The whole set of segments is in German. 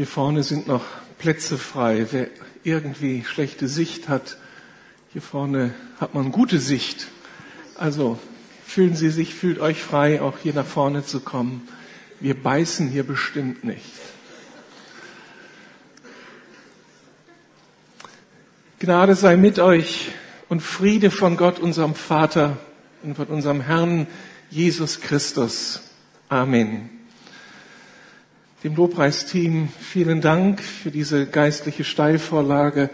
Hier vorne sind noch Plätze frei. Wer irgendwie schlechte Sicht hat, hier vorne hat man gute Sicht. Also fühlen Sie sich, fühlt euch frei, auch hier nach vorne zu kommen. Wir beißen hier bestimmt nicht. Gnade sei mit euch und Friede von Gott, unserem Vater und von unserem Herrn Jesus Christus. Amen. Dem Lobpreisteam vielen Dank für diese geistliche Steilvorlage.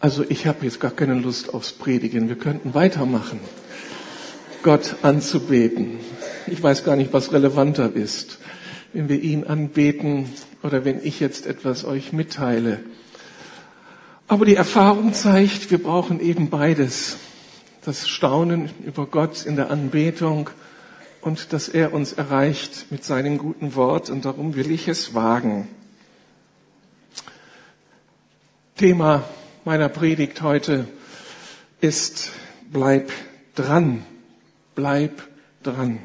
Also ich habe jetzt gar keine Lust aufs Predigen. Wir könnten weitermachen. Gott anzubeten. Ich weiß gar nicht, was relevanter ist, wenn wir ihn anbeten oder wenn ich jetzt etwas euch mitteile. Aber die Erfahrung zeigt, wir brauchen eben beides. Das Staunen über Gott in der Anbetung und dass er uns erreicht mit seinem guten Wort und darum will ich es wagen. Thema meiner Predigt heute ist bleib dran, bleib dran.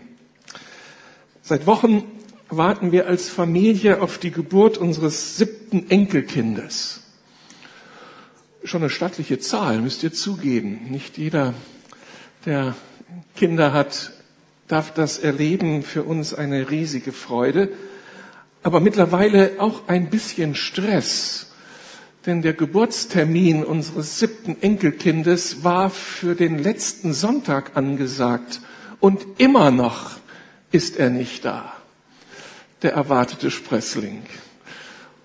Seit Wochen warten wir als Familie auf die Geburt unseres siebten Enkelkindes schon eine stattliche Zahl, müsst ihr zugeben. Nicht jeder, der Kinder hat, darf das erleben. Für uns eine riesige Freude. Aber mittlerweile auch ein bisschen Stress. Denn der Geburtstermin unseres siebten Enkelkindes war für den letzten Sonntag angesagt. Und immer noch ist er nicht da. Der erwartete Spressling.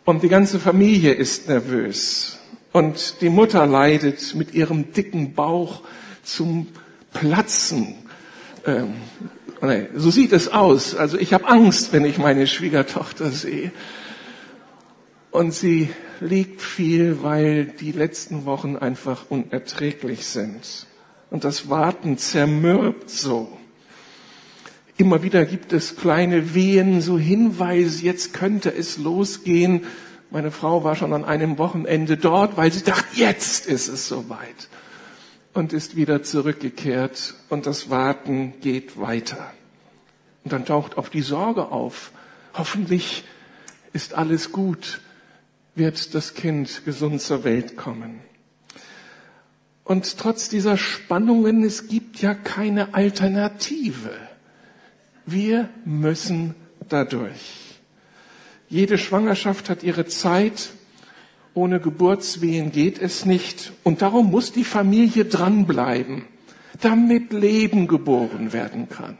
Und die ganze Familie ist nervös. Und die Mutter leidet mit ihrem dicken Bauch zum Platzen. Ähm, so sieht es aus. Also ich habe Angst, wenn ich meine Schwiegertochter sehe. Und sie liegt viel, weil die letzten Wochen einfach unerträglich sind. Und das Warten zermürbt so. Immer wieder gibt es kleine Wehen, so Hinweise, jetzt könnte es losgehen. Meine Frau war schon an einem Wochenende dort, weil sie dachte, jetzt ist es soweit. Und ist wieder zurückgekehrt und das Warten geht weiter. Und dann taucht auch die Sorge auf. Hoffentlich ist alles gut, wird das Kind gesund zur Welt kommen. Und trotz dieser Spannungen, es gibt ja keine Alternative. Wir müssen dadurch. Jede Schwangerschaft hat ihre Zeit. Ohne Geburtswehen geht es nicht. Und darum muss die Familie dranbleiben, damit Leben geboren werden kann.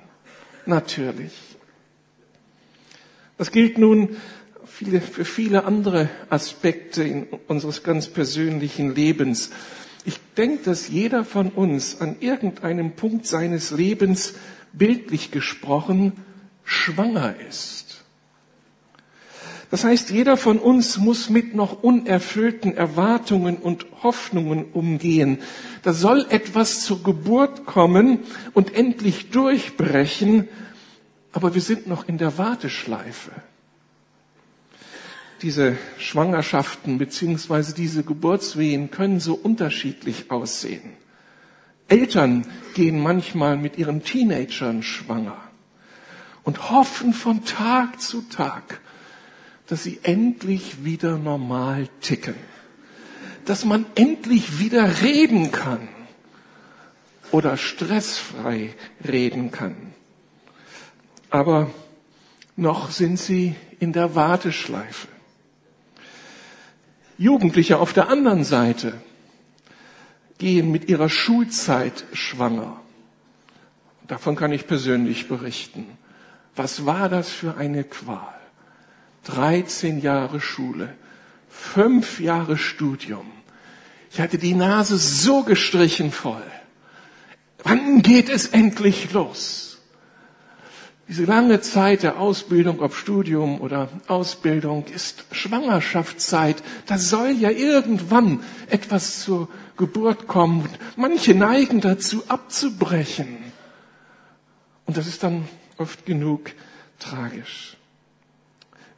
Natürlich. Das gilt nun für viele andere Aspekte unseres ganz persönlichen Lebens. Ich denke, dass jeder von uns an irgendeinem Punkt seines Lebens bildlich gesprochen schwanger ist. Das heißt, jeder von uns muss mit noch unerfüllten Erwartungen und Hoffnungen umgehen. Da soll etwas zur Geburt kommen und endlich durchbrechen, aber wir sind noch in der Warteschleife. Diese Schwangerschaften beziehungsweise diese Geburtswehen können so unterschiedlich aussehen. Eltern gehen manchmal mit ihren Teenagern schwanger und hoffen von Tag zu Tag, dass sie endlich wieder normal ticken. Dass man endlich wieder reden kann oder stressfrei reden kann. Aber noch sind sie in der Warteschleife. Jugendliche auf der anderen Seite gehen mit ihrer Schulzeit schwanger. Davon kann ich persönlich berichten. Was war das für eine Qual? 13 Jahre Schule, fünf Jahre Studium. Ich hatte die Nase so gestrichen voll. Wann geht es endlich los? Diese lange Zeit der Ausbildung, ob Studium oder Ausbildung, ist Schwangerschaftszeit. Da soll ja irgendwann etwas zur Geburt kommen. Manche neigen dazu abzubrechen. Und das ist dann oft genug tragisch.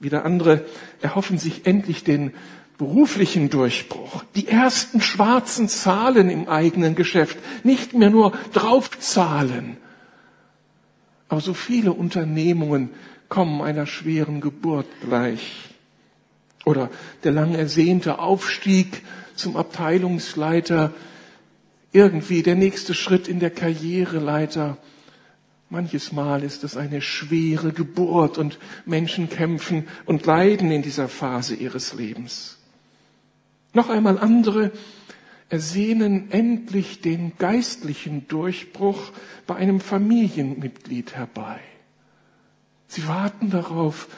Wieder andere erhoffen sich endlich den beruflichen Durchbruch, die ersten schwarzen Zahlen im eigenen Geschäft, nicht mehr nur draufzahlen. Aber so viele Unternehmungen kommen einer schweren Geburt gleich. Oder der lang ersehnte Aufstieg zum Abteilungsleiter, irgendwie der nächste Schritt in der Karriereleiter. Manches Mal ist es eine schwere Geburt und Menschen kämpfen und leiden in dieser Phase ihres Lebens. Noch einmal andere ersehnen endlich den geistlichen Durchbruch bei einem Familienmitglied herbei. Sie warten darauf,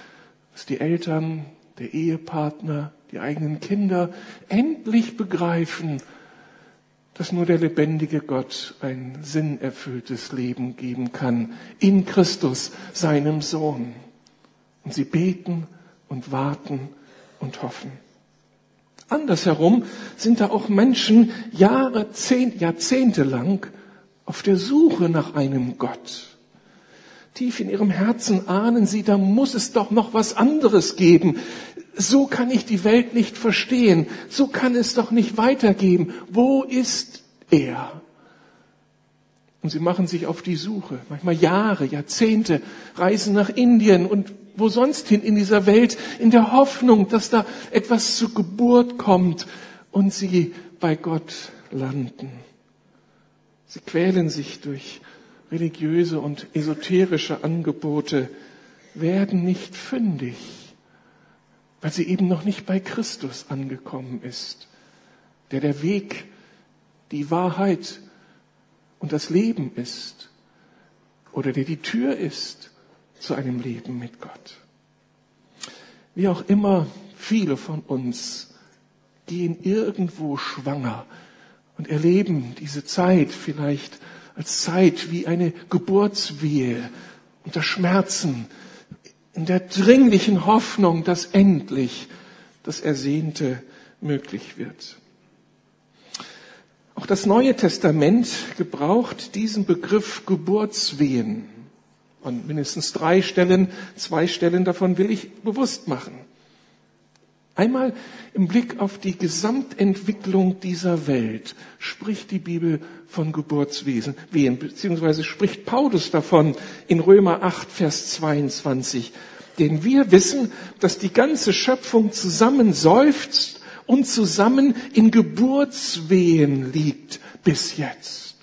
dass die Eltern, der Ehepartner, die eigenen Kinder endlich begreifen, dass nur der lebendige Gott ein sinnerfülltes Leben geben kann in Christus, seinem Sohn. Und sie beten und warten und hoffen. Andersherum sind da auch Menschen Jahre, Jahrzehnte lang auf der Suche nach einem Gott. Tief in ihrem Herzen ahnen sie, da muss es doch noch was anderes geben. So kann ich die Welt nicht verstehen. So kann es doch nicht weitergehen. Wo ist er? Und sie machen sich auf die Suche, manchmal Jahre, Jahrzehnte, reisen nach Indien und wo sonst hin in dieser Welt, in der Hoffnung, dass da etwas zur Geburt kommt und sie bei Gott landen. Sie quälen sich durch religiöse und esoterische Angebote, werden nicht fündig, weil sie eben noch nicht bei Christus angekommen ist, der der Weg, die Wahrheit und das Leben ist oder der die Tür ist zu einem Leben mit Gott. Wie auch immer, viele von uns gehen irgendwo schwanger und erleben diese Zeit vielleicht als Zeit wie eine Geburtswehe unter Schmerzen, in der dringlichen Hoffnung, dass endlich das Ersehnte möglich wird. Auch das Neue Testament gebraucht diesen Begriff Geburtswehen an mindestens drei Stellen, zwei Stellen davon will ich bewusst machen. Einmal im Blick auf die Gesamtentwicklung dieser Welt spricht die Bibel von Geburtswesen, beziehungsweise spricht Paulus davon in Römer 8, Vers 22. Denn wir wissen, dass die ganze Schöpfung zusammen seufzt und zusammen in Geburtswehen liegt bis jetzt.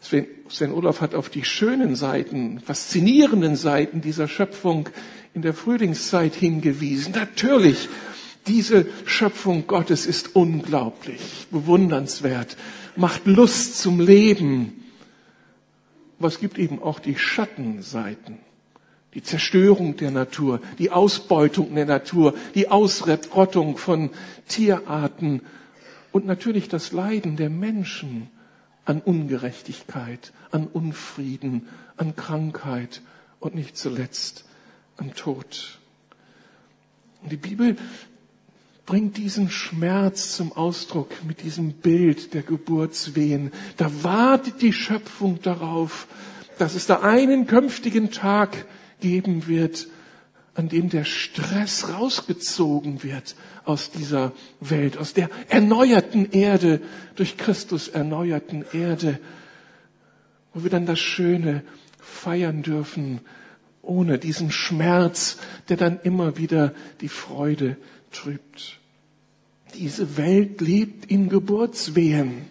Sven, Sven Olaf hat auf die schönen Seiten, faszinierenden Seiten dieser Schöpfung in der Frühlingszeit hingewiesen. Natürlich, diese Schöpfung Gottes ist unglaublich, bewundernswert, macht Lust zum Leben. Aber es gibt eben auch die Schattenseiten. Die Zerstörung der Natur, die Ausbeutung der Natur, die Ausrottung von Tierarten und natürlich das Leiden der Menschen an Ungerechtigkeit, an Unfrieden, an Krankheit und nicht zuletzt an Tod. Und die Bibel bringt diesen Schmerz zum Ausdruck mit diesem Bild der Geburtswehen. Da wartet die Schöpfung darauf, dass es da einen künftigen Tag geben wird, an dem der Stress rausgezogen wird aus dieser Welt, aus der erneuerten Erde, durch Christus erneuerten Erde, wo wir dann das Schöne feiern dürfen, ohne diesen Schmerz, der dann immer wieder die Freude trübt. Diese Welt lebt in Geburtswehen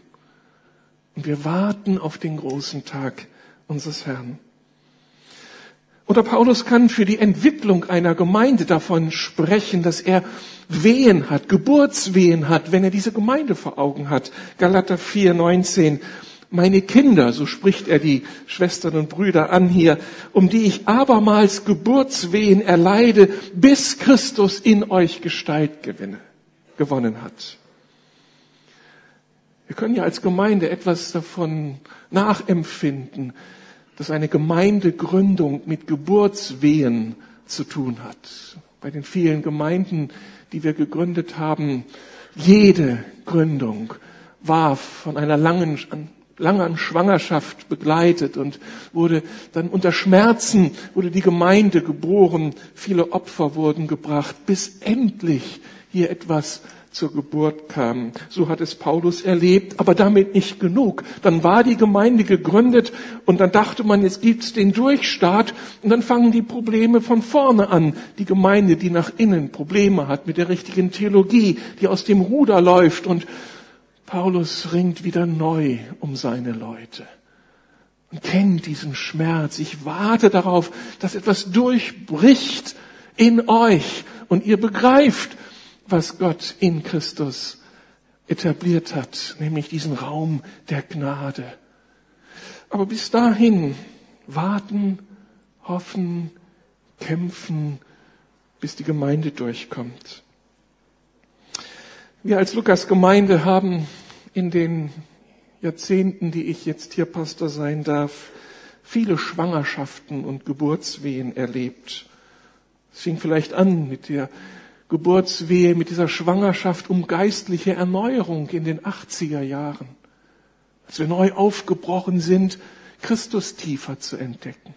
und wir warten auf den großen Tag unseres Herrn. Oder Paulus kann für die Entwicklung einer Gemeinde davon sprechen, dass er Wehen hat, Geburtswehen hat, wenn er diese Gemeinde vor Augen hat. Galater 4, 19. Meine Kinder, so spricht er die Schwestern und Brüder an hier, um die ich abermals Geburtswehen erleide, bis Christus in euch Gestalt gewinne, gewonnen hat. Wir können ja als Gemeinde etwas davon nachempfinden, dass eine Gemeindegründung mit Geburtswehen zu tun hat. Bei den vielen Gemeinden, die wir gegründet haben, jede Gründung war von einer langen, langen Schwangerschaft begleitet und wurde dann unter Schmerzen wurde die Gemeinde geboren. Viele Opfer wurden gebracht, bis endlich hier etwas zur Geburt kam. So hat es Paulus erlebt, aber damit nicht genug. Dann war die Gemeinde gegründet und dann dachte man, jetzt gibt's den Durchstart und dann fangen die Probleme von vorne an. Die Gemeinde, die nach innen Probleme hat mit der richtigen Theologie, die aus dem Ruder läuft und Paulus ringt wieder neu um seine Leute und kennt diesen Schmerz. Ich warte darauf, dass etwas durchbricht in euch und ihr begreift, was Gott in Christus etabliert hat, nämlich diesen Raum der Gnade. Aber bis dahin warten, hoffen, kämpfen, bis die Gemeinde durchkommt. Wir als Lukas Gemeinde haben in den Jahrzehnten, die ich jetzt hier Pastor sein darf, viele Schwangerschaften und Geburtswehen erlebt. Es fing vielleicht an mit der Geburtswehe, mit dieser Schwangerschaft um geistliche Erneuerung in den 80er Jahren, als wir neu aufgebrochen sind, Christus tiefer zu entdecken.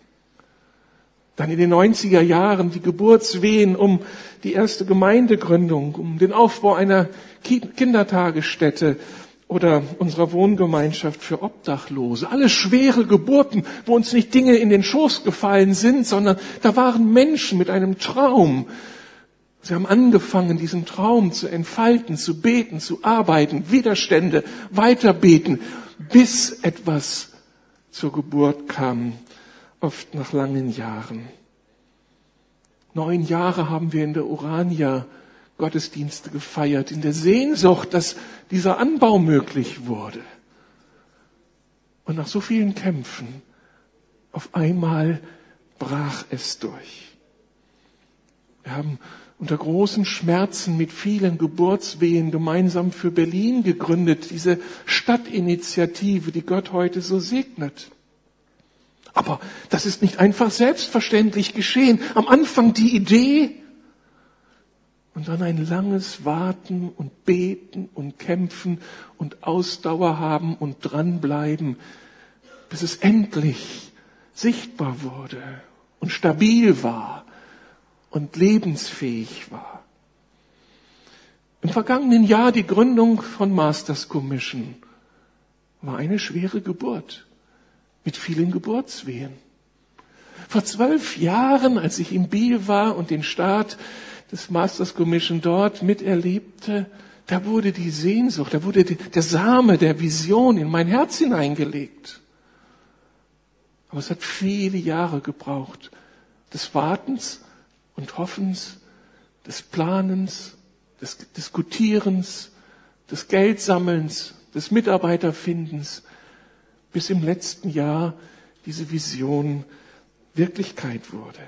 Dann in den 90er Jahren die Geburtswehen um die erste Gemeindegründung, um den Aufbau einer Kindertagesstätte oder unserer Wohngemeinschaft für Obdachlose. Alles schwere Geburten, wo uns nicht Dinge in den Schoß gefallen sind, sondern da waren Menschen mit einem Traum, Sie haben angefangen, diesen Traum zu entfalten, zu beten, zu arbeiten, Widerstände weiterbeten, bis etwas zur Geburt kam, oft nach langen Jahren. Neun Jahre haben wir in der Urania Gottesdienste gefeiert, in der Sehnsucht, dass dieser Anbau möglich wurde. Und nach so vielen Kämpfen, auf einmal brach es durch. Wir haben unter großen Schmerzen mit vielen Geburtswehen gemeinsam für Berlin gegründet, diese Stadtinitiative, die Gott heute so segnet. Aber das ist nicht einfach selbstverständlich geschehen. Am Anfang die Idee und dann ein langes Warten und Beten und Kämpfen und Ausdauer haben und dranbleiben, bis es endlich sichtbar wurde und stabil war und lebensfähig war. Im vergangenen Jahr die Gründung von Masters Commission war eine schwere Geburt mit vielen Geburtswehen. Vor zwölf Jahren, als ich in Biel war und den Start des Masters Commission dort miterlebte, da wurde die Sehnsucht, da wurde der Same der Vision in mein Herz hineingelegt. Aber es hat viele Jahre gebraucht des Wartens und Hoffens, des Planens, des Diskutierens, des Geldsammelns, des Mitarbeiterfindens, bis im letzten Jahr diese Vision Wirklichkeit wurde.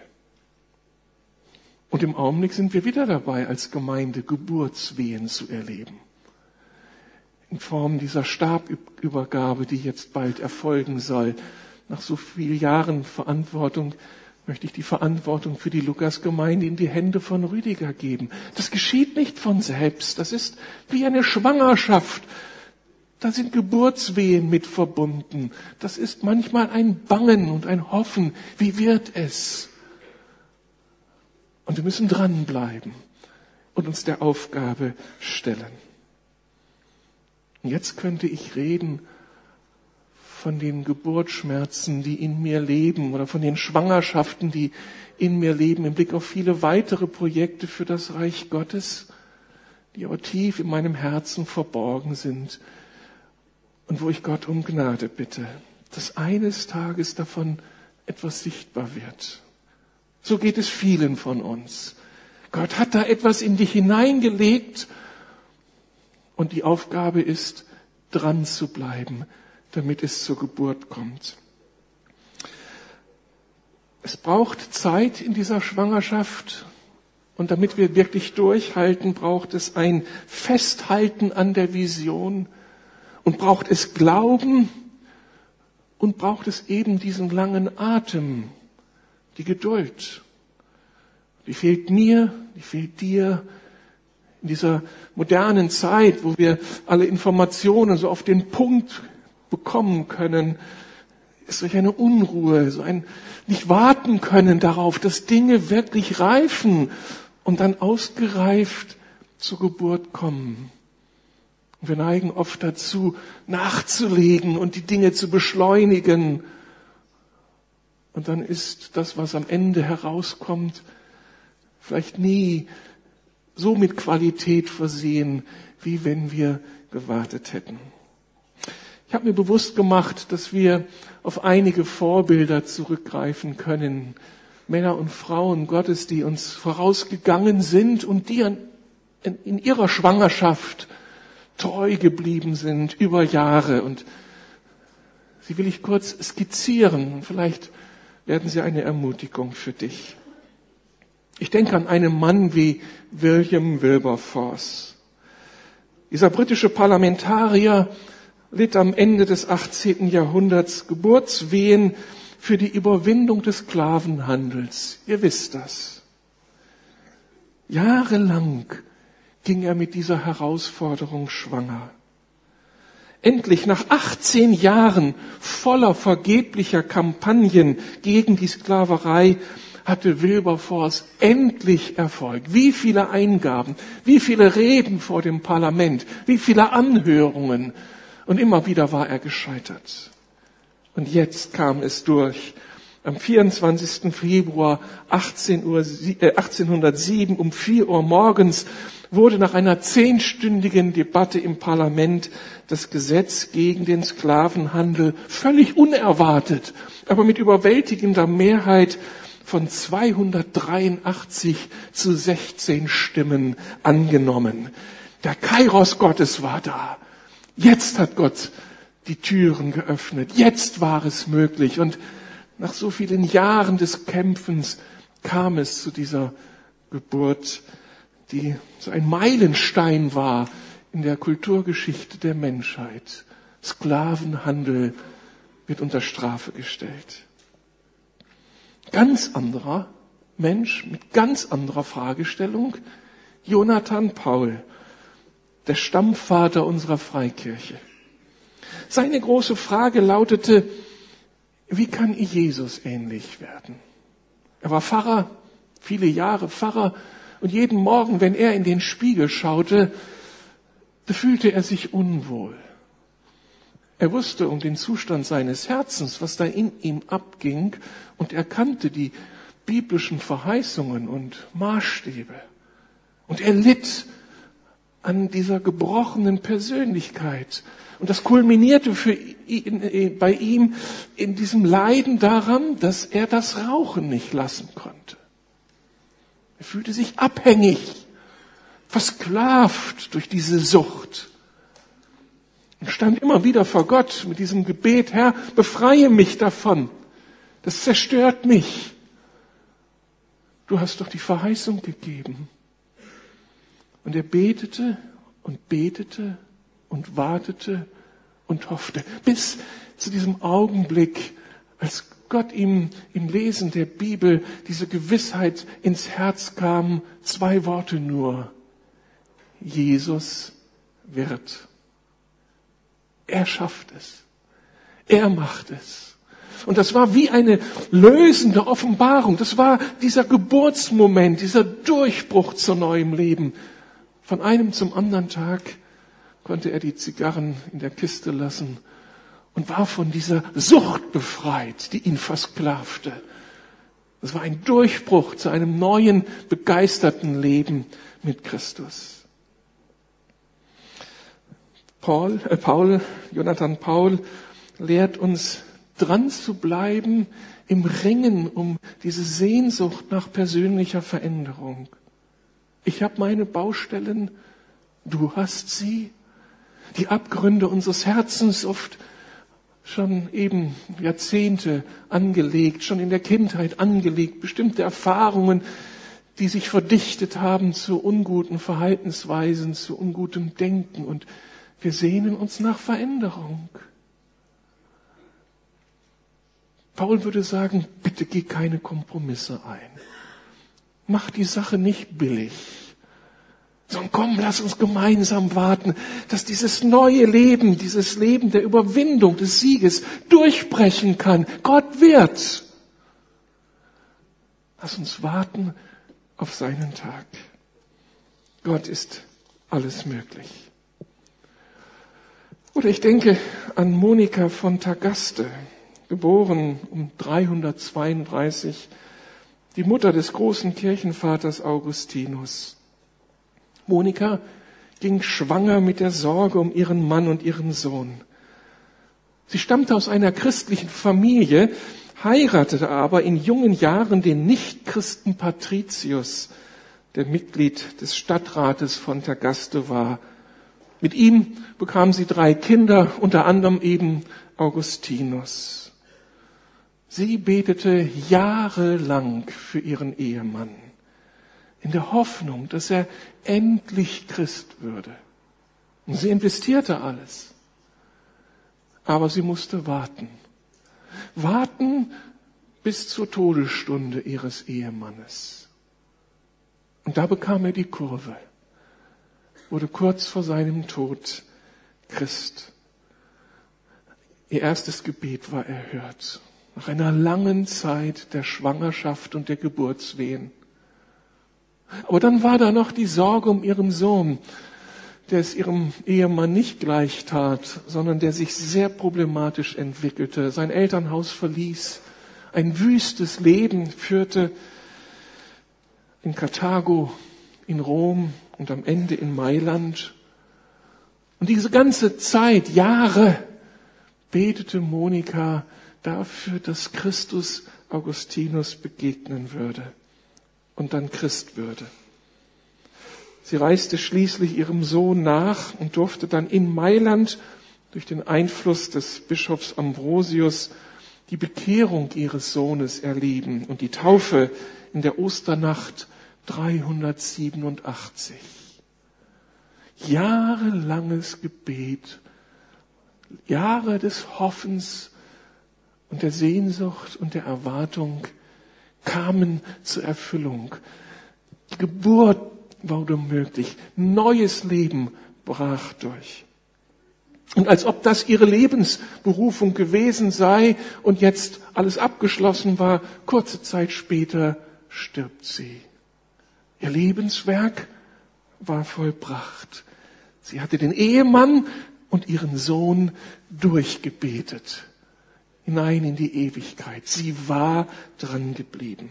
Und im Augenblick sind wir wieder dabei, als Gemeinde Geburtswehen zu erleben. In Form dieser Stabübergabe, die jetzt bald erfolgen soll, nach so vielen Jahren Verantwortung möchte ich die Verantwortung für die Lukasgemeinde in die Hände von Rüdiger geben. Das geschieht nicht von selbst. Das ist wie eine Schwangerschaft. Da sind Geburtswehen mit verbunden. Das ist manchmal ein Bangen und ein Hoffen. Wie wird es? Und wir müssen dranbleiben und uns der Aufgabe stellen. Und jetzt könnte ich reden von den Geburtsschmerzen, die in mir leben oder von den Schwangerschaften, die in mir leben, im Blick auf viele weitere Projekte für das Reich Gottes, die aber tief in meinem Herzen verborgen sind und wo ich Gott um Gnade bitte, dass eines Tages davon etwas sichtbar wird. So geht es vielen von uns. Gott hat da etwas in dich hineingelegt. Und die Aufgabe ist, dran zu bleiben, damit es zur Geburt kommt. Es braucht Zeit in dieser Schwangerschaft. Und damit wir wirklich durchhalten, braucht es ein Festhalten an der Vision. Und braucht es Glauben. Und braucht es eben diesen langen Atem, die Geduld. Die fehlt mir, die fehlt dir in dieser modernen Zeit, wo wir alle Informationen so auf den Punkt bekommen können, ist durch eine Unruhe, so ein nicht warten können darauf, dass Dinge wirklich reifen und dann ausgereift zur Geburt kommen. Und wir neigen oft dazu, nachzulegen und die Dinge zu beschleunigen. Und dann ist das, was am Ende herauskommt, vielleicht nie so mit Qualität versehen, wie wenn wir gewartet hätten. Ich habe mir bewusst gemacht, dass wir auf einige Vorbilder zurückgreifen können. Männer und Frauen Gottes, die uns vorausgegangen sind und die in ihrer Schwangerschaft treu geblieben sind über Jahre. Und sie will ich kurz skizzieren. Vielleicht werden sie eine Ermutigung für dich. Ich denke an einen Mann wie William Wilberforce. Dieser britische Parlamentarier litt am Ende des 18. Jahrhunderts Geburtswehen für die Überwindung des Sklavenhandels. Ihr wisst das. Jahrelang ging er mit dieser Herausforderung schwanger. Endlich nach 18 Jahren voller vergeblicher Kampagnen gegen die Sklaverei hatte Wilberforce endlich Erfolg. Wie viele Eingaben, wie viele Reden vor dem Parlament, wie viele Anhörungen. Und immer wieder war er gescheitert. Und jetzt kam es durch. Am 24. Februar 18 Uhr, äh, 1807 um 4 Uhr morgens wurde nach einer zehnstündigen Debatte im Parlament das Gesetz gegen den Sklavenhandel völlig unerwartet, aber mit überwältigender Mehrheit von 283 zu 16 Stimmen angenommen. Der Kairos Gottes war da. Jetzt hat Gott die Türen geöffnet. Jetzt war es möglich. Und nach so vielen Jahren des Kämpfens kam es zu dieser Geburt, die so ein Meilenstein war in der Kulturgeschichte der Menschheit. Sklavenhandel wird unter Strafe gestellt. Ganz anderer Mensch mit ganz anderer Fragestellung. Jonathan Paul, der Stammvater unserer Freikirche. Seine große Frage lautete, wie kann ich Jesus ähnlich werden? Er war Pfarrer, viele Jahre Pfarrer, und jeden Morgen, wenn er in den Spiegel schaute, fühlte er sich unwohl. Er wusste um den Zustand seines Herzens, was da in ihm abging, und er kannte die biblischen Verheißungen und Maßstäbe. Und er litt an dieser gebrochenen Persönlichkeit. Und das kulminierte für ihn, bei ihm in diesem Leiden daran, dass er das Rauchen nicht lassen konnte. Er fühlte sich abhängig, versklavt durch diese Sucht. Und stand immer wieder vor Gott mit diesem Gebet, Herr, befreie mich davon. Das zerstört mich. Du hast doch die Verheißung gegeben. Und er betete und betete und wartete und hoffte, bis zu diesem Augenblick, als Gott ihm im Lesen der Bibel diese Gewissheit ins Herz kam, zwei Worte nur. Jesus wird. Er schafft es. Er macht es. Und das war wie eine lösende Offenbarung. Das war dieser Geburtsmoment, dieser Durchbruch zu neuem Leben. Von einem zum anderen Tag konnte er die Zigarren in der Kiste lassen und war von dieser Sucht befreit, die ihn versklavte. Das war ein Durchbruch zu einem neuen, begeisterten Leben mit Christus. Paul, äh Paul, Jonathan Paul lehrt uns dran zu bleiben im Ringen um diese Sehnsucht nach persönlicher Veränderung. Ich habe meine Baustellen, du hast sie. Die Abgründe unseres Herzens oft schon eben Jahrzehnte angelegt, schon in der Kindheit angelegt, bestimmte Erfahrungen, die sich verdichtet haben zu unguten Verhaltensweisen, zu ungutem Denken und wir sehnen uns nach Veränderung. Paul würde sagen, bitte geh keine Kompromisse ein. Mach die Sache nicht billig sondern komm, lass uns gemeinsam warten, dass dieses neue Leben, dieses Leben der Überwindung, des Sieges durchbrechen kann. Gott wird. Lass uns warten auf seinen Tag. Gott ist alles möglich. Oder ich denke an Monika von Tagaste, geboren um 332, die Mutter des großen Kirchenvaters Augustinus. Monika ging schwanger mit der Sorge um ihren Mann und ihren Sohn. Sie stammte aus einer christlichen Familie, heiratete aber in jungen Jahren den Nichtchristen Patricius, der Mitglied des Stadtrates von Tagaste war. Mit ihm bekam sie drei Kinder, unter anderem eben Augustinus. Sie betete jahrelang für ihren Ehemann, in der Hoffnung, dass er endlich Christ würde. Und sie investierte alles. Aber sie musste warten. Warten bis zur Todesstunde ihres Ehemannes. Und da bekam er die Kurve, wurde kurz vor seinem Tod Christ. Ihr erstes Gebet war erhört. Nach einer langen Zeit der Schwangerschaft und der Geburtswehen. Aber dann war da noch die Sorge um ihren Sohn, der es ihrem Ehemann nicht gleich tat, sondern der sich sehr problematisch entwickelte, sein Elternhaus verließ, ein wüstes Leben führte in Karthago, in Rom und am Ende in Mailand. Und diese ganze Zeit, Jahre, betete Monika dafür, dass Christus Augustinus begegnen würde und dann Christ würde. Sie reiste schließlich ihrem Sohn nach und durfte dann in Mailand durch den Einfluss des Bischofs Ambrosius die Bekehrung ihres Sohnes erleben und die Taufe in der Osternacht 387. Jahrelanges Gebet, Jahre des Hoffens und der Sehnsucht und der Erwartung kamen zur Erfüllung. Die Geburt wurde möglich. Neues Leben brach durch. Und als ob das ihre Lebensberufung gewesen sei und jetzt alles abgeschlossen war, kurze Zeit später stirbt sie. Ihr Lebenswerk war vollbracht. Sie hatte den Ehemann und ihren Sohn durchgebetet hinein in die Ewigkeit. Sie war dran geblieben.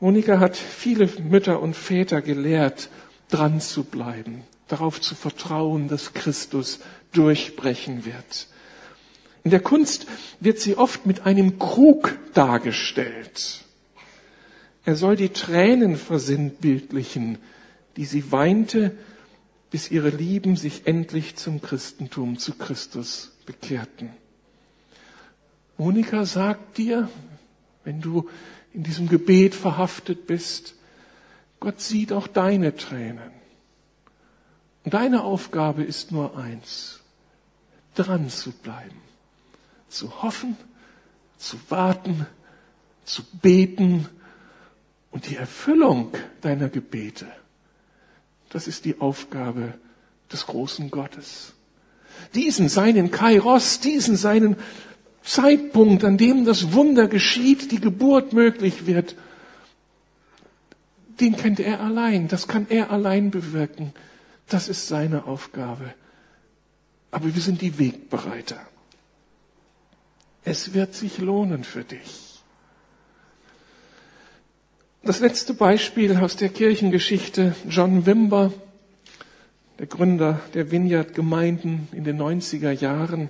Monika hat viele Mütter und Väter gelehrt, dran zu bleiben, darauf zu vertrauen, dass Christus durchbrechen wird. In der Kunst wird sie oft mit einem Krug dargestellt. Er soll die Tränen versinnbildlichen, die sie weinte, bis ihre Lieben sich endlich zum Christentum, zu Christus bekehrten. Monika sagt dir, wenn du in diesem Gebet verhaftet bist, Gott sieht auch deine Tränen. Und deine Aufgabe ist nur eins, dran zu bleiben, zu hoffen, zu warten, zu beten und die Erfüllung deiner Gebete, das ist die Aufgabe des großen Gottes. Diesen seinen Kairos, diesen seinen Zeitpunkt, an dem das Wunder geschieht, die Geburt möglich wird, den kennt er allein. Das kann er allein bewirken. Das ist seine Aufgabe. Aber wir sind die Wegbereiter. Es wird sich lohnen für dich. Das letzte Beispiel aus der Kirchengeschichte, John Wimber, der Gründer der Vineyard-Gemeinden in den 90er Jahren.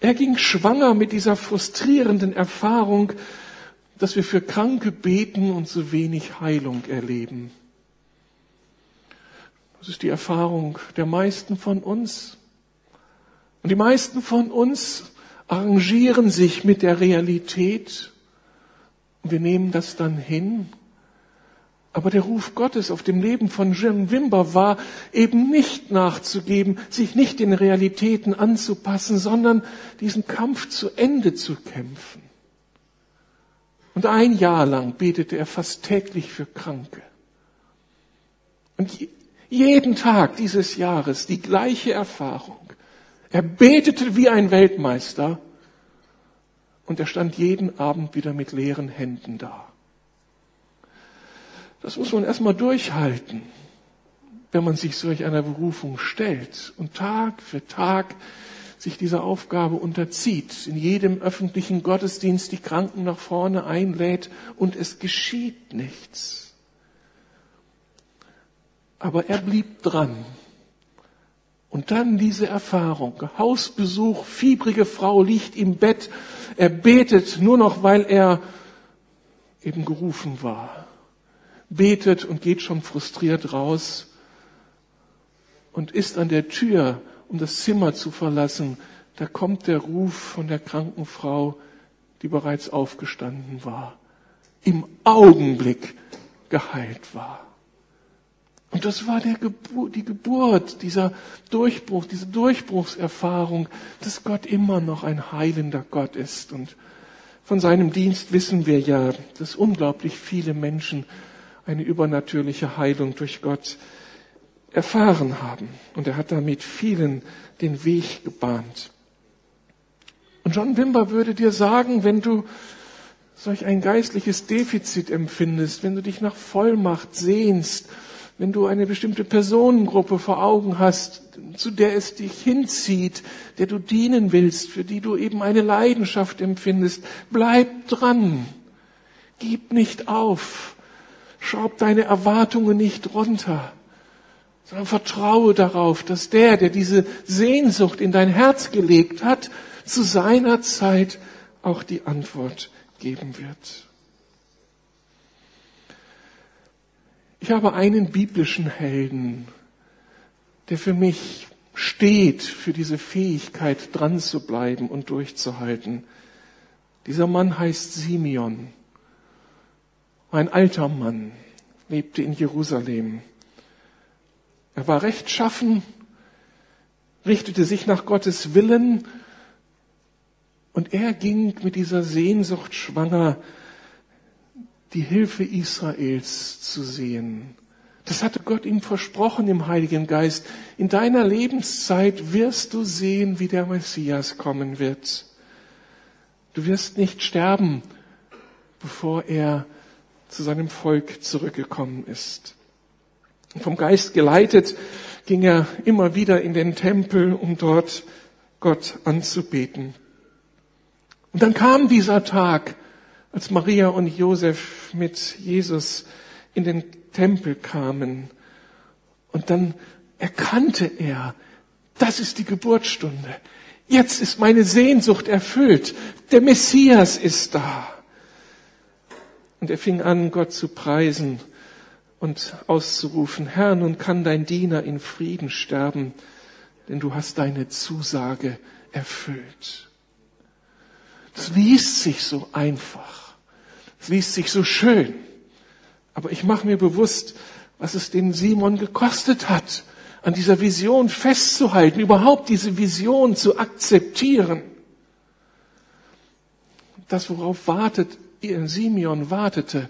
Er ging schwanger mit dieser frustrierenden Erfahrung, dass wir für Kranke beten und so wenig Heilung erleben. Das ist die Erfahrung der meisten von uns. Und die meisten von uns arrangieren sich mit der Realität und wir nehmen das dann hin aber der Ruf Gottes auf dem Leben von Jim Wimber war eben nicht nachzugeben, sich nicht den Realitäten anzupassen, sondern diesen Kampf zu Ende zu kämpfen. Und ein Jahr lang betete er fast täglich für Kranke. Und jeden Tag dieses Jahres die gleiche Erfahrung. Er betete wie ein Weltmeister und er stand jeden Abend wieder mit leeren Händen da. Das muss man erstmal durchhalten, wenn man sich solch einer Berufung stellt und Tag für Tag sich dieser Aufgabe unterzieht, in jedem öffentlichen Gottesdienst die Kranken nach vorne einlädt und es geschieht nichts. Aber er blieb dran. Und dann diese Erfahrung. Hausbesuch, fiebrige Frau liegt im Bett. Er betet nur noch, weil er eben gerufen war. Betet und geht schon frustriert raus und ist an der Tür, um das Zimmer zu verlassen. Da kommt der Ruf von der kranken Frau, die bereits aufgestanden war, im Augenblick geheilt war. Und das war Gebur die Geburt, dieser Durchbruch, diese Durchbruchserfahrung, dass Gott immer noch ein heilender Gott ist. Und von seinem Dienst wissen wir ja, dass unglaublich viele Menschen eine übernatürliche Heilung durch Gott erfahren haben. Und er hat damit vielen den Weg gebahnt. Und John Wimber würde dir sagen, wenn du solch ein geistliches Defizit empfindest, wenn du dich nach Vollmacht sehnst, wenn du eine bestimmte Personengruppe vor Augen hast, zu der es dich hinzieht, der du dienen willst, für die du eben eine Leidenschaft empfindest, bleib dran. Gib nicht auf. Schraub deine Erwartungen nicht runter, sondern vertraue darauf, dass der, der diese Sehnsucht in dein Herz gelegt hat, zu seiner Zeit auch die Antwort geben wird. Ich habe einen biblischen Helden, der für mich steht, für diese Fähigkeit dran zu bleiben und durchzuhalten. Dieser Mann heißt Simeon. Ein alter Mann, lebte in Jerusalem. Er war rechtschaffen, richtete sich nach Gottes Willen und er ging mit dieser Sehnsucht schwanger, die Hilfe Israels zu sehen. Das hatte Gott ihm versprochen im Heiligen Geist. In deiner Lebenszeit wirst du sehen, wie der Messias kommen wird. Du wirst nicht sterben, bevor er zu seinem Volk zurückgekommen ist. Vom Geist geleitet ging er immer wieder in den Tempel, um dort Gott anzubeten. Und dann kam dieser Tag, als Maria und Josef mit Jesus in den Tempel kamen. Und dann erkannte er, das ist die Geburtsstunde. Jetzt ist meine Sehnsucht erfüllt. Der Messias ist da. Und er fing an, Gott zu preisen und auszurufen, Herr, nun kann dein Diener in Frieden sterben, denn du hast deine Zusage erfüllt. Das liest sich so einfach. Es liest sich so schön. Aber ich mache mir bewusst, was es den Simon gekostet hat, an dieser Vision festzuhalten, überhaupt diese Vision zu akzeptieren. Das, worauf wartet, Simeon wartete,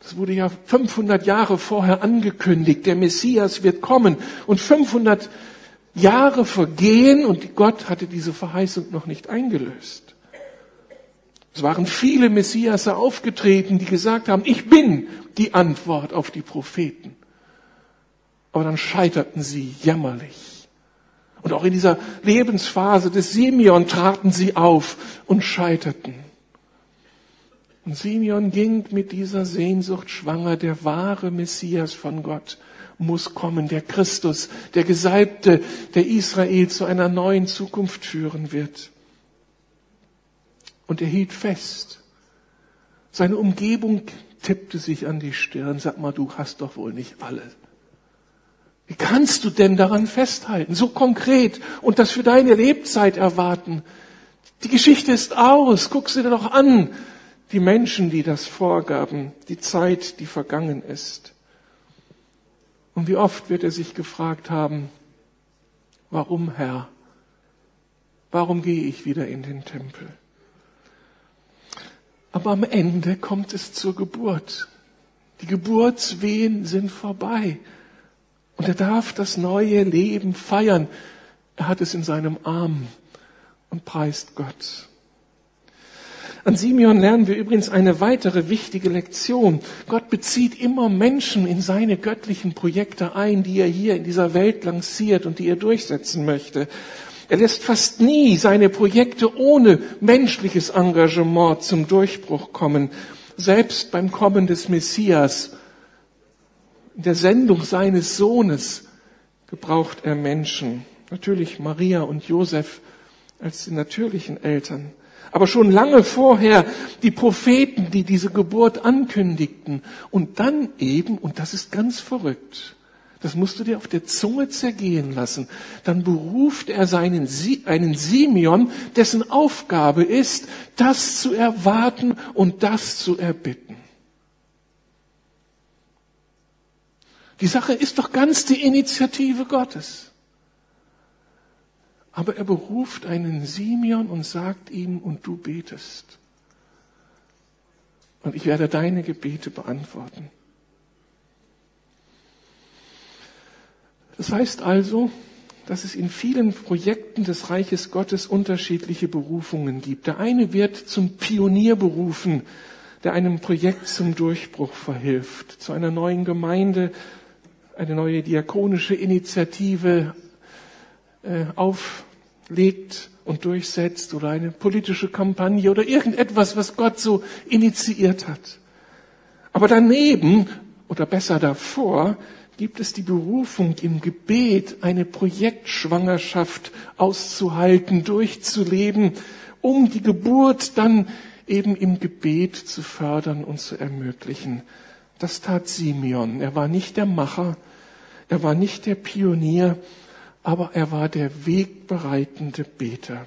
das wurde ja 500 Jahre vorher angekündigt. Der Messias wird kommen und 500 Jahre vergehen und Gott hatte diese Verheißung noch nicht eingelöst. Es waren viele Messiasse aufgetreten, die gesagt haben, ich bin die Antwort auf die Propheten. Aber dann scheiterten sie jämmerlich. Und auch in dieser Lebensphase des Simeon traten sie auf und scheiterten. Und Simeon ging mit dieser Sehnsucht schwanger, der wahre Messias von Gott muss kommen, der Christus, der Gesalbte, der Israel zu einer neuen Zukunft führen wird. Und er hielt fest. Seine Umgebung tippte sich an die Stirn. Sag mal, du hast doch wohl nicht alles. Wie kannst du denn daran festhalten? So konkret und das für deine Lebzeit erwarten. Die Geschichte ist aus. Guck sie dir doch an. Die Menschen, die das vorgaben. Die Zeit, die vergangen ist. Und wie oft wird er sich gefragt haben, warum Herr? Warum gehe ich wieder in den Tempel? Aber am Ende kommt es zur Geburt. Die Geburtswehen sind vorbei. Und er darf das neue Leben feiern. Er hat es in seinem Arm und preist Gott. An Simeon lernen wir übrigens eine weitere wichtige Lektion. Gott bezieht immer Menschen in seine göttlichen Projekte ein, die er hier in dieser Welt lanciert und die er durchsetzen möchte. Er lässt fast nie seine Projekte ohne menschliches Engagement zum Durchbruch kommen. Selbst beim Kommen des Messias, in der Sendung seines Sohnes, gebraucht er Menschen. Natürlich Maria und Josef als die natürlichen Eltern aber schon lange vorher die Propheten, die diese Geburt ankündigten. Und dann eben, und das ist ganz verrückt, das musst du dir auf der Zunge zergehen lassen, dann beruft er seinen, einen Simeon, dessen Aufgabe ist, das zu erwarten und das zu erbitten. Die Sache ist doch ganz die Initiative Gottes. Aber er beruft einen Simeon und sagt ihm, und du betest. Und ich werde deine Gebete beantworten. Das heißt also, dass es in vielen Projekten des Reiches Gottes unterschiedliche Berufungen gibt. Der eine wird zum Pionier berufen, der einem Projekt zum Durchbruch verhilft, zu einer neuen Gemeinde, eine neue diakonische Initiative äh, auf legt und durchsetzt oder eine politische Kampagne oder irgendetwas, was Gott so initiiert hat. Aber daneben oder besser davor gibt es die Berufung im Gebet, eine Projektschwangerschaft auszuhalten, durchzuleben, um die Geburt dann eben im Gebet zu fördern und zu ermöglichen. Das tat Simeon. Er war nicht der Macher, er war nicht der Pionier, aber er war der wegbereitende Beter.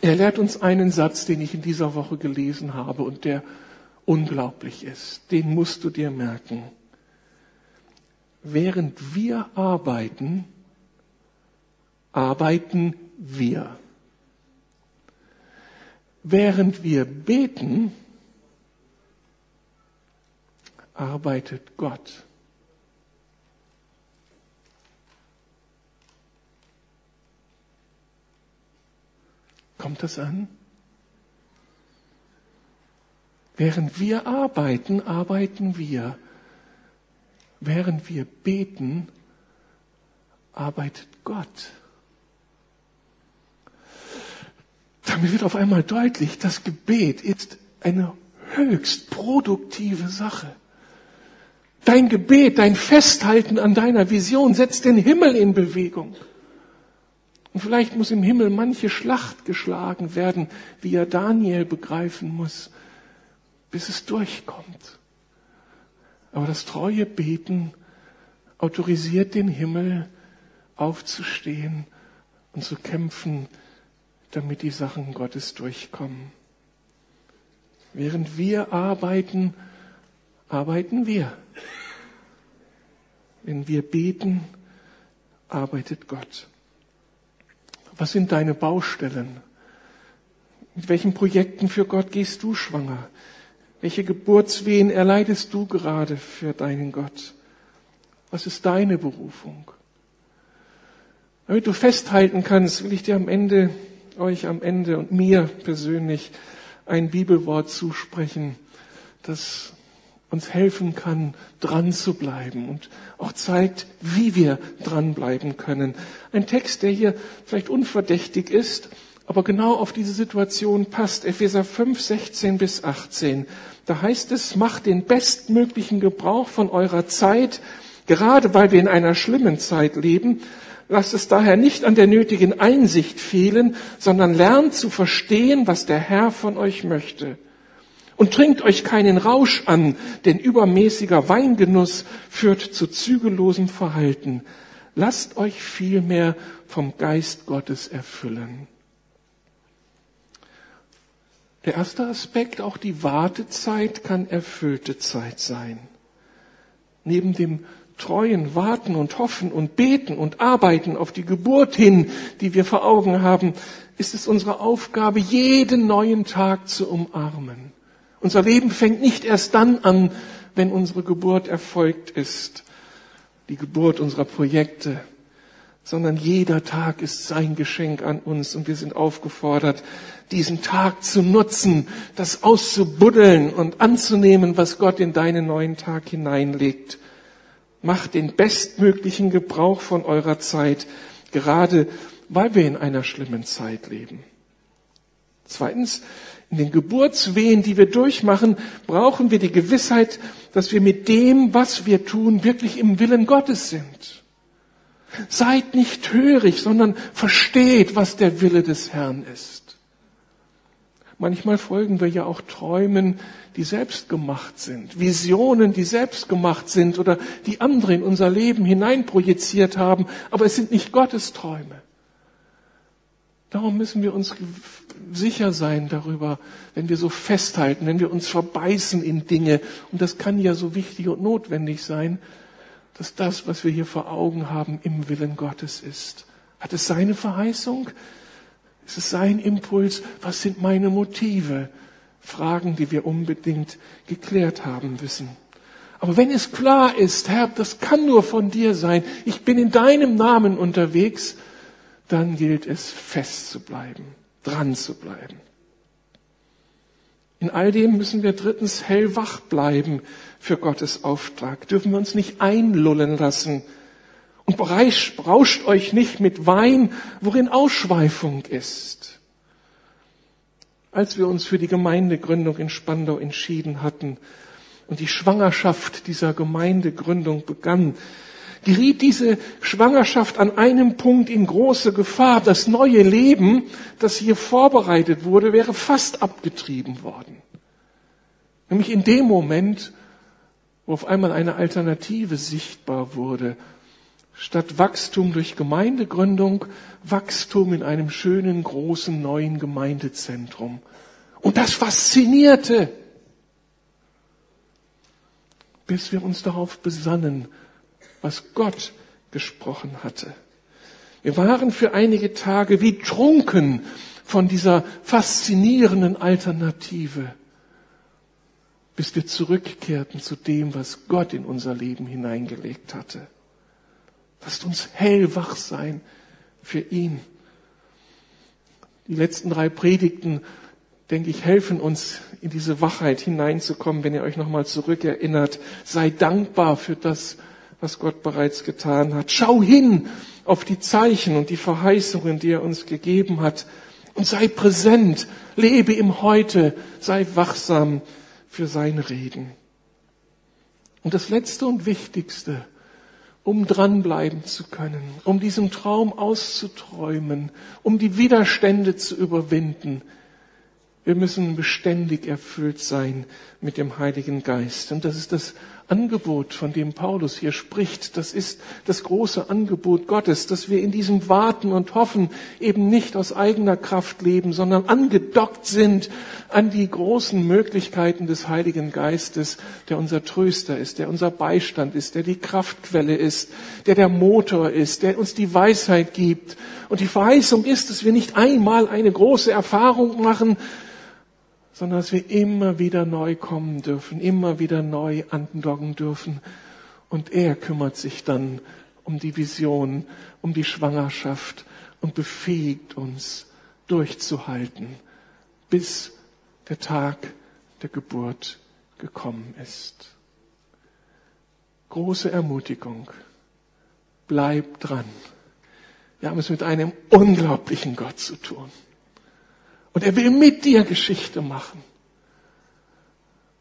Er lehrt uns einen Satz, den ich in dieser Woche gelesen habe und der unglaublich ist. Den musst du dir merken. Während wir arbeiten, arbeiten wir. Während wir beten, arbeitet Gott. Kommt das an? Während wir arbeiten, arbeiten wir. Während wir beten, arbeitet Gott. Damit wird auf einmal deutlich, das Gebet ist eine höchst produktive Sache. Dein Gebet, dein Festhalten an deiner Vision setzt den Himmel in Bewegung. Und vielleicht muss im Himmel manche Schlacht geschlagen werden, wie er Daniel begreifen muss, bis es durchkommt. Aber das treue Beten autorisiert den Himmel aufzustehen und zu kämpfen, damit die Sachen Gottes durchkommen. Während wir arbeiten, arbeiten wir. Wenn wir beten, arbeitet Gott. Was sind deine Baustellen? Mit welchen Projekten für Gott gehst du schwanger? Welche Geburtswehen erleidest du gerade für deinen Gott? Was ist deine Berufung? Damit du festhalten kannst, will ich dir am Ende, euch am Ende und mir persönlich ein Bibelwort zusprechen, das uns helfen kann, dran zu bleiben und auch zeigt, wie wir dranbleiben können. Ein Text, der hier vielleicht unverdächtig ist, aber genau auf diese Situation passt. Epheser 5, 16 bis 18. Da heißt es, macht den bestmöglichen Gebrauch von eurer Zeit, gerade weil wir in einer schlimmen Zeit leben. Lasst es daher nicht an der nötigen Einsicht fehlen, sondern lernt zu verstehen, was der Herr von euch möchte. Und trinkt euch keinen Rausch an, denn übermäßiger Weingenuss führt zu zügellosem Verhalten. Lasst euch vielmehr vom Geist Gottes erfüllen. Der erste Aspekt, auch die Wartezeit kann erfüllte Zeit sein. Neben dem treuen Warten und Hoffen und Beten und Arbeiten auf die Geburt hin, die wir vor Augen haben, ist es unsere Aufgabe, jeden neuen Tag zu umarmen unser Leben fängt nicht erst dann an, wenn unsere Geburt erfolgt ist, die Geburt unserer Projekte, sondern jeder Tag ist sein Geschenk an uns und wir sind aufgefordert, diesen Tag zu nutzen, das auszubuddeln und anzunehmen, was Gott in deinen neuen Tag hineinlegt. Macht den bestmöglichen Gebrauch von eurer Zeit, gerade weil wir in einer schlimmen Zeit leben. Zweitens, in den Geburtswehen, die wir durchmachen, brauchen wir die Gewissheit, dass wir mit dem, was wir tun, wirklich im Willen Gottes sind. Seid nicht hörig, sondern versteht, was der Wille des Herrn ist. Manchmal folgen wir ja auch Träumen, die selbst gemacht sind, Visionen, die selbst gemacht sind oder die andere in unser Leben hineinprojiziert haben, aber es sind nicht Gottes Träume. Darum müssen wir uns sicher sein darüber, wenn wir so festhalten, wenn wir uns verbeißen in Dinge, und das kann ja so wichtig und notwendig sein, dass das, was wir hier vor Augen haben, im Willen Gottes ist. Hat es seine Verheißung? Ist es sein Impuls? Was sind meine Motive? Fragen, die wir unbedingt geklärt haben müssen. Aber wenn es klar ist, Herr, das kann nur von dir sein, ich bin in deinem Namen unterwegs, dann gilt es fest zu bleiben, dran zu bleiben. In all dem müssen wir drittens hellwach bleiben für Gottes Auftrag. Dürfen wir uns nicht einlullen lassen. Und brauscht euch nicht mit Wein, worin Ausschweifung ist. Als wir uns für die Gemeindegründung in Spandau entschieden hatten und die Schwangerschaft dieser Gemeindegründung begann, geriet diese Schwangerschaft an einem Punkt in große Gefahr. Das neue Leben, das hier vorbereitet wurde, wäre fast abgetrieben worden. Nämlich in dem Moment, wo auf einmal eine Alternative sichtbar wurde. Statt Wachstum durch Gemeindegründung, Wachstum in einem schönen, großen, neuen Gemeindezentrum. Und das faszinierte, bis wir uns darauf besannen, was Gott gesprochen hatte. Wir waren für einige Tage wie trunken von dieser faszinierenden Alternative, bis wir zurückkehrten zu dem, was Gott in unser Leben hineingelegt hatte. Lasst uns hellwach sein für ihn. Die letzten drei Predigten, denke ich, helfen uns in diese Wachheit hineinzukommen, wenn ihr euch nochmal zurückerinnert. Sei dankbar für das, was Gott bereits getan hat. Schau hin auf die Zeichen und die Verheißungen, die er uns gegeben hat. Und sei präsent, lebe im Heute, sei wachsam für seine Reden. Und das Letzte und Wichtigste, um dranbleiben zu können, um diesen Traum auszuträumen, um die Widerstände zu überwinden, wir müssen beständig erfüllt sein mit dem Heiligen Geist. Und das ist das Angebot, von dem Paulus hier spricht. Das ist das große Angebot Gottes, dass wir in diesem Warten und Hoffen eben nicht aus eigener Kraft leben, sondern angedockt sind an die großen Möglichkeiten des Heiligen Geistes, der unser Tröster ist, der unser Beistand ist, der die Kraftquelle ist, der der Motor ist, der uns die Weisheit gibt. Und die Verheißung ist, dass wir nicht einmal eine große Erfahrung machen, sondern dass wir immer wieder neu kommen dürfen, immer wieder neu andocken dürfen. Und er kümmert sich dann um die Vision, um die Schwangerschaft und befähigt uns durchzuhalten, bis der Tag der Geburt gekommen ist. Große Ermutigung. Bleib dran. Wir haben es mit einem unglaublichen Gott zu tun. Und er will mit dir Geschichte machen.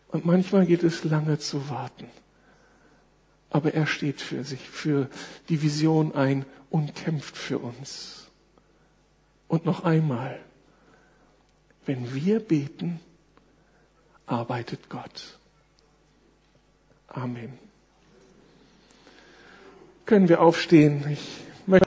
Und manchmal geht es lange zu warten. Aber er steht für sich, für die Vision ein und kämpft für uns. Und noch einmal, wenn wir beten, arbeitet Gott. Amen. Können wir aufstehen? Ich